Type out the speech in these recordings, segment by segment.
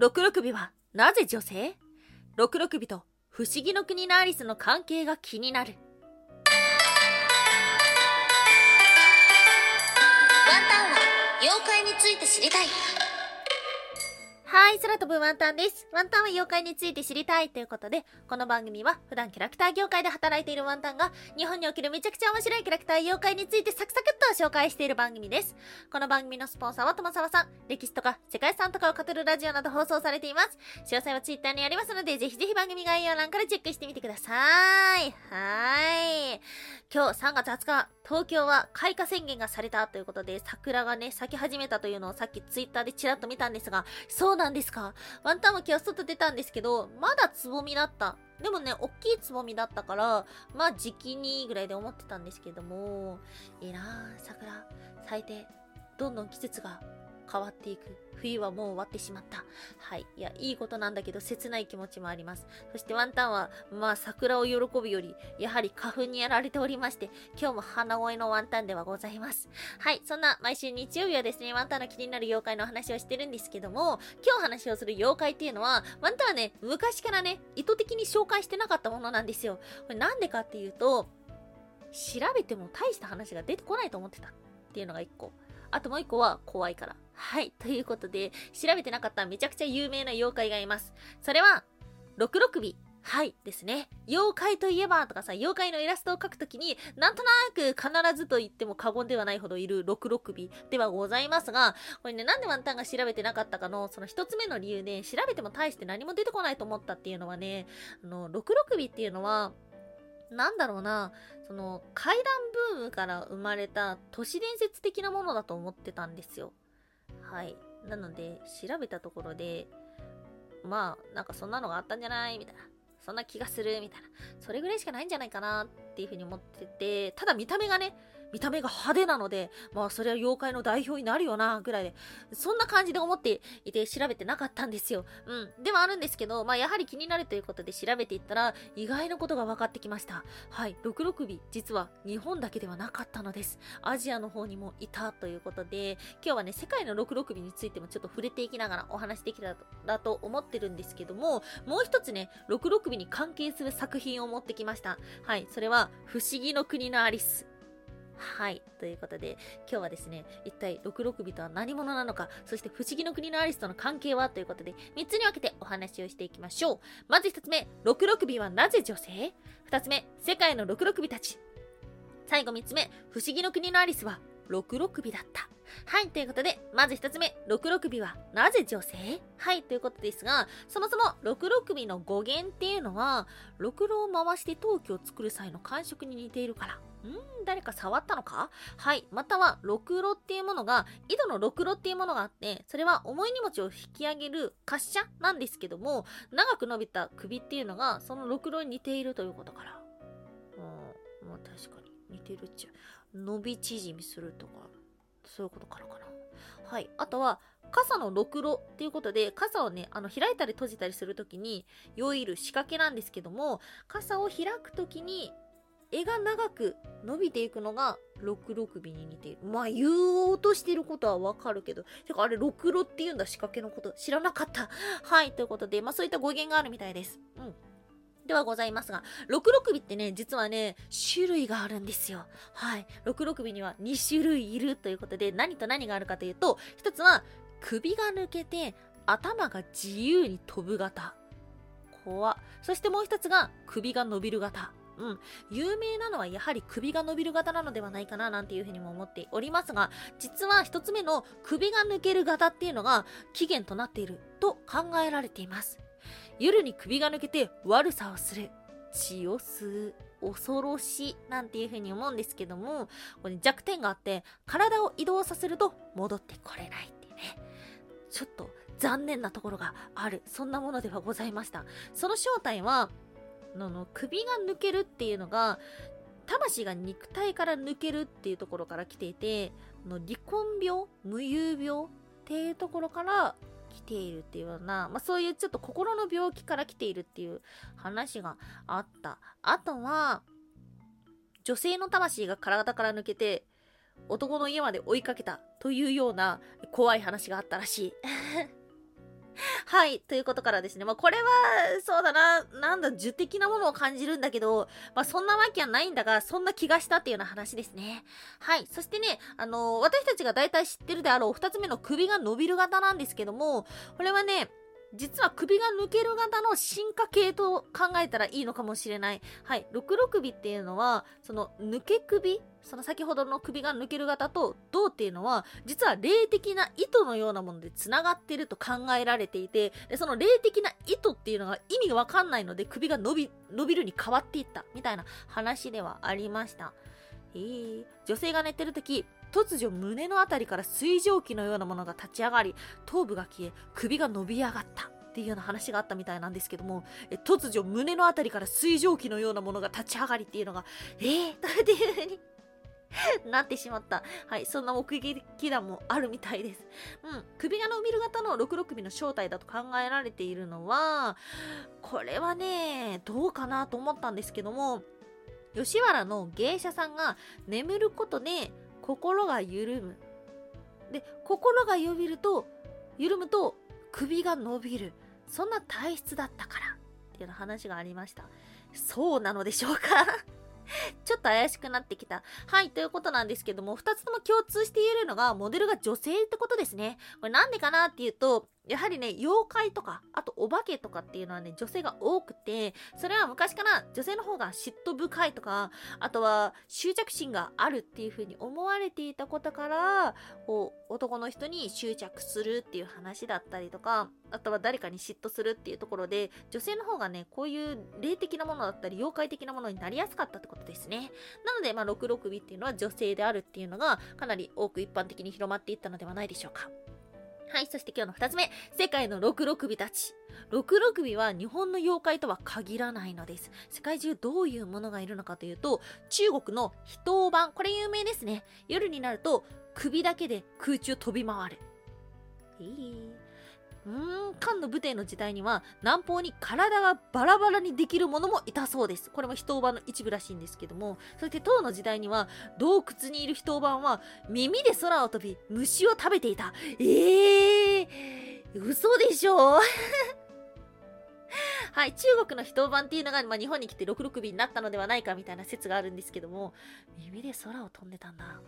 六六尾はなぜ女性？六六尾と不思議の国のアリスの関係が気になる。ワンタンは妖怪について知りたい。はい、空飛ぶワンタンです。ワンタンは妖怪について知りたいということで、この番組は普段キャラクター業界で働いているワンタンが、日本におけるめちゃくちゃ面白いキャラクター妖怪についてサクサクっと紹介している番組です。この番組のスポンサーは友沢さん、歴史とか世界遺産とかを語るラジオなど放送されています。詳細はツイッターにありますので、ぜひぜひ番組概要欄からチェックしてみてください。はい。今日3月20日、東京は開花宣言がされたということで、桜がね、咲き始めたというのをさっきツイッターでチラッと見たんですが、そうなんですか。ワンタンは今日外出たんですけど、まだつぼみだった。でもね、おっきいつぼみだったから、まあ時期にぐらいで思ってたんですけども、いいなぁ桜、咲いて、どんどん季節が変わっていく。冬はもう終わってしまった。はい。いや、いいことなんだけど、切ない気持ちもあります。そしてワンタンは、まあ桜を喜ぶより、やはり花粉にやられておりまして、今日も鼻声のワンタンではございます。はい。そんな毎週日曜日はですね、ワンタンの気になる妖怪の話をしてるんですけども、今日話をする妖怪っていうのは、ワンタンはね、昔からね、意図的に紹介してなかったものなんですよ。これなんでかっていうと、調べても大した話が出てこないと思ってたっていうのが一個。あともう一個は怖いから。はい。ということで、調べてなかっためちゃくちゃ有名な妖怪がいます。それは、六六尾。はい。ですね。妖怪といえばとかさ、妖怪のイラストを描くときに、なんとなく必ずと言っても過言ではないほどいる六六尾ではございますが、これね、なんでワンタンが調べてなかったかの、その一つ目の理由で、調べても大して何も出てこないと思ったっていうのはね、あの、六六尾っていうのは、なんだろうな、その、怪談ブームから生まれた都市伝説的なものだと思ってたんですよ。はい。なので、調べたところで、まあ、なんかそんなのがあったんじゃないみたいな。そんな気がするみたいな。それぐらいしかないんじゃないかなっていうふうに思ってて、ただ見た目がね、見た目が派手なので、まあそれは妖怪の代表になるよな、ぐらいで、そんな感じで思っていて調べてなかったんですよ。うん。ではあるんですけど、まあやはり気になるということで調べていったら、意外なことが分かってきました。はい。六六尾、実は日本だけではなかったのです。アジアの方にもいたということで、今日はね、世界の六六尾についてもちょっと触れていきながらお話できたらと思ってるんですけども、もう一つね、六六尾に関係する作品を持ってきました。はい。それは、不思議の国のアリス。はい。ということで、今日はですね、一体六六尾とは何者なのか、そして不思議の国のアリスとの関係は？ということで、3つに分けてお話をしていきましょう。まず1つ目、六六尾はなぜ女性 ?2 つ目、世界の六六尾たち。最後3つ目、不思議の国のアリスは六六尾だった。はい、ということで、まず一つ目、六六尾はなぜ女性？はい、ということですが、そもそも六六尾の語源っていうのは、ろくろを回して陶器を作る際の感触に似ているから。ん誰か触ったのか？はい。または、ろくろっていうものが、井戸のろくろっていうものがあって、それは重い荷物を引き上げる滑車なんですけども、長く伸びた首っていうのが、そのろくろに似ているということから。うん、まあ確かに似てるっちゃ。伸び縮みするとか、そういうことからかな。はい。あとは、傘のろくろっていうことで、傘をね、あの、開いたり閉じたりするときに、用いる仕掛けなんですけども、傘を開くときに、絵が長く伸びていくのが六六尾に似ている。まあ言おうとしてることはわかるけど。てかあれ六路って言うんだ仕掛けのこと。知らなかった。はい。ということで、まあそういった語源があるみたいです。うん。ではございますが、六六尾ってね、実はね、種類があるんですよ。はい。六六尾には2種類いるということで、何と何があるかというと、一つは首が抜けて頭が自由に飛ぶ型。怖そしてもう一つが首が伸びる型。うん。有名なのはやはり首が伸びる型なのではないかななんていうふうにも思っておりますが、実は一つ目の首が抜ける型っていうのが起源となっていると考えられています。夜に首が抜けて悪さをする。血を吸う。恐ろしいなんていうふうに思うんですけども、これ弱点があって、体を移動させると戻ってこれないっていうね。ちょっと残念なところがある。そんなものではございました。その正体は、のの首が抜けるっていうのが魂が肉体から抜けるっていうところから来ていての離婚病無遊病っていうところから来ているっていうような、まあ、そういうちょっと心の病気から来ているっていう話があった。あとは女性の魂が体から抜けて男の家まで追いかけたというような怖い話があったらしい。はい。ということからですね。まあ、これは、そうだな、なんだ、樹的なものを感じるんだけど、まあ、そんなわけはないんだが、そんな気がしたっていうような話ですね。はい。そしてね、あのー私たちが大体知ってるであろう、二つ目の首が伸びる型なんですけども、これはね、実は首が抜ける型の進化系と考えたらいいのかもしれない。はい。66首っていうのは、その抜け首その先ほどの首が抜ける型と銅っていうのは、実は霊的な糸のようなもので繋がっていると考えられていて、でその霊的な糸っていうのが意味がわかんないので首が伸び、伸びるに変わっていったみたいな話ではありました。えー、女性が寝てる時突如胸のあたりから水蒸気のようなものが立ち上がり頭部が消え首が伸び上がったっていうような話があったみたいなんですけどもえ突如胸のあたりから水蒸気のようなものが立ち上がりっていうのがえー、っていう風になってしまった。はい、そんな目撃談もあるみたいです。うん、首が伸びる型の66尾の正体だと考えられているのは、これはね、どうかなと思ったんですけども、吉原の芸者さんが眠ることで心が緩む。で、心が緩ると、緩むと首が伸びる。そんな体質だったから。っていう話がありました。そうなのでしょうか？ちょっと怪しくなってきた。はい、ということなんですけども、2つとも共通して言えるのが、モデルが女性ってことですね。これなんでかなっていうと、やはりね、妖怪とか、あとお化けとかっていうのはね、女性が多くて、それは昔から女性の方が嫉妬深いとか、あとは執着心があるっていう風に思われていたことから、こう、男の人に執着するっていう話だったりとか、あとは誰かに嫉妬するっていうところで、女性の方がね、こういう霊的なものだったり、妖怪的なものになりやすかったってことですね。なので、まあ、66尾っていうのは女性であるっていうのが、かなり多く一般的に広まっていったのではないでしょうか。はい、そして今日の2つ目。世界の66尾たち。66尾は日本の妖怪とは限らないのです。世界中どういうものがいるのかというと、中国の人版。これ有名ですね。夜になると首だけで空中飛び回る。えーうーん、漢の武帝の時代には南方に体がバラバラにできるものもいたそうです。これも人版の一部らしいんですけども、そして唐の時代には洞窟にいる人版は耳で空を飛び虫を食べていた。ええー、嘘でしょ？はい、中国の人版っていうのが、まあ、日本に来て66尾になったのではないかみたいな説があるんですけども、耳で空を飛んでたんだ。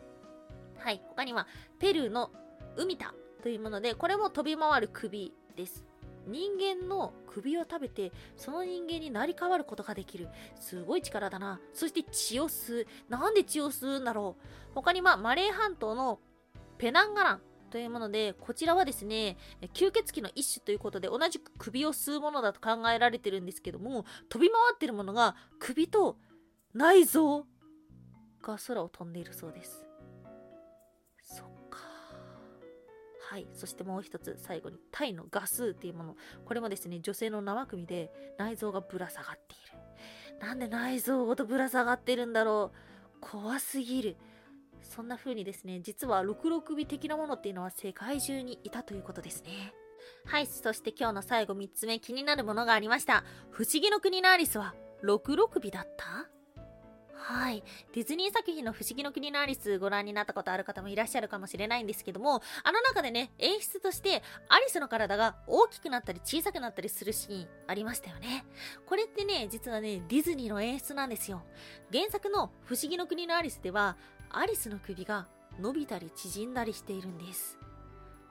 はい、他にはペルーの海田というもので、これも飛び回る首です。人間の首を食べて、その人間になり変わることができる。すごい力だな。そして血を吸う。なんで血を吸うんだろう。他にはマレー半島のペナンガランというもので、こちらはですね、吸血鬼の一種ということで、同じく首を吸うものだと考えられてるんですけども、飛び回ってるものが首と内臓が空を飛んでいるそうです。はい。そしてもう一つ、最後に、タイのガスっていうもの。これもですね、女性の生首で内臓がぶら下がっている。なんで内臓ごとぶら下がってるんだろう。怖すぎる。そんな風にですね、実は66尾的なものっていうのは世界中にいたということですね。はい。そして今日の最後3つ目気になるものがありました。不思議の国のアリスは66尾だった？はい。ディズニー作品の不思議の国のアリスご覧になったことある方もいらっしゃるかもしれないんですけども、あの中でね、演出としてアリスの体が大きくなったり小さくなったりするシーンありましたよね。これってね、実はね、ディズニーの演出なんですよ。原作の不思議の国のアリスでは、アリスの首が伸びたり縮んだりしているんです。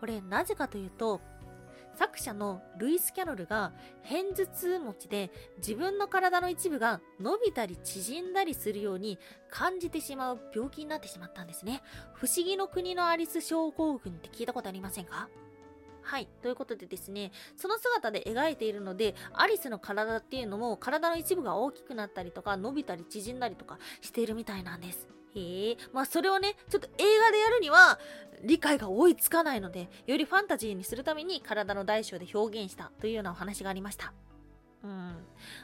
これなぜかというと、作者のルイス・キャロルが片頭痛持ちで自分の体の一部が伸びたり縮んだりするように感じてしまう病気になってしまったんですね。不思議の国のアリス症候群って聞いたことありませんか？はい。ということでですね、その姿で描いているので、アリスの体っていうのも体の一部が大きくなったりとか、伸びたり縮んだりとかしているみたいなんです。へえ。まあそれをね、ちょっと映画でやるには理解が追いつかないので、よりファンタジーにするために体の大小で表現したというようなお話がありました。うん。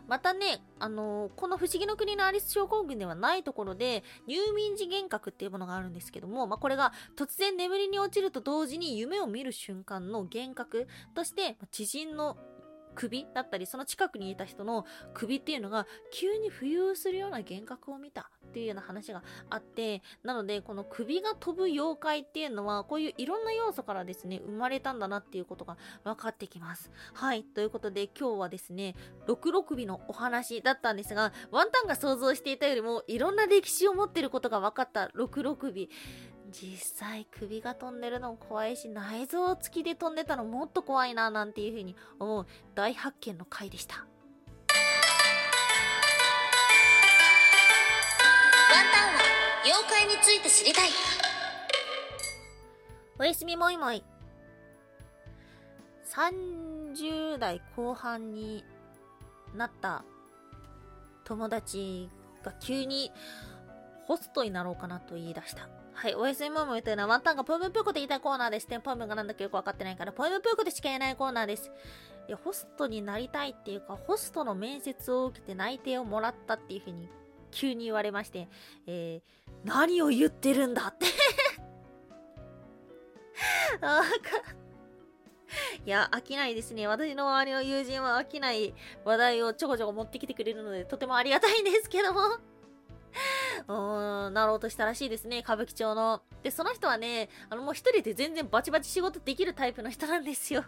またね、あのーこの不思議の国のアリス症候群ではないところで、入眠時幻覚っていうものがあるんですけども、まあ、これが突然眠りに落ちると同時に夢を見る瞬間の幻覚として、知人の首だったり、その近くにいた人の首っていうのが急に浮遊するような幻覚を見たっていうような話があって、なので、この首が飛ぶ妖怪っていうのは、こういういろんな要素からですね、生まれたんだなっていうことが分かってきます。はい。ということで、今日はですね、六六尾のお話だったんですが、ワンタンが想像していたよりも、いろんな歴史を持ってることが分かった六六尾。実際首が飛んでるの怖いし内臓付きで飛んでたのもっと怖いななんていう風に思う大発見の回でした妖怪について知りたいおやすみもいもい30代後半になった友達が急にホストになろうかなと言い出した。はい、おやすみもいもいというのはワンタンがポエムプーコで言いたいコーナーですね。ポエムがなんだかよくわかってないから、ポエムプーコでしか言えないコーナーです。いや、ホストになりたいっていうか、ホストの面接を受けて内定をもらったっていう風に急に言われまして、えー、何を言ってるんだって、いや、飽きないですね。私の周りの友人は飽きない話題をちょこちょこ持ってきてくれるので、とてもありがたいんですけども。うーん、なろうとしたらしいですね、歌舞伎町の。で、その人はね、あの、もう一人で全然バチバチ仕事できるタイプの人なんですよ。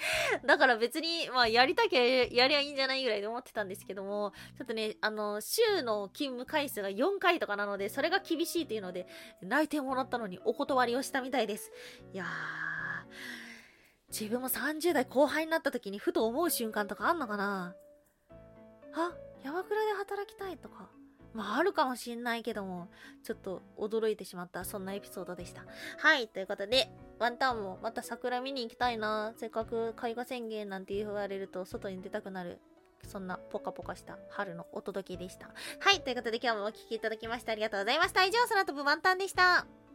だから別に、まあ、やりたきゃやりゃいいんじゃないぐらいで思ってたんですけども、ちょっとね、あの、週の勤務回数が4回とかなので、それが厳しいっていうので、内定もらったのにお断りをしたみたいです。いやー、自分も30代後輩になった時にふと思う瞬間とかあんのかな？あ、山倉で働きたいとか。まあ、あるかもしんないけども、ちょっと驚いてしまった、そんなエピソードでした。はい、ということで、ワンタンもまた桜見に行きたいな。せっかく開花宣言なんて言われると外に出たくなる。そんなポカポカした春のお届けでした。はい、ということで今日もお聴きいただきましてありがとうございました。以上、空飛ぶワンタンでした。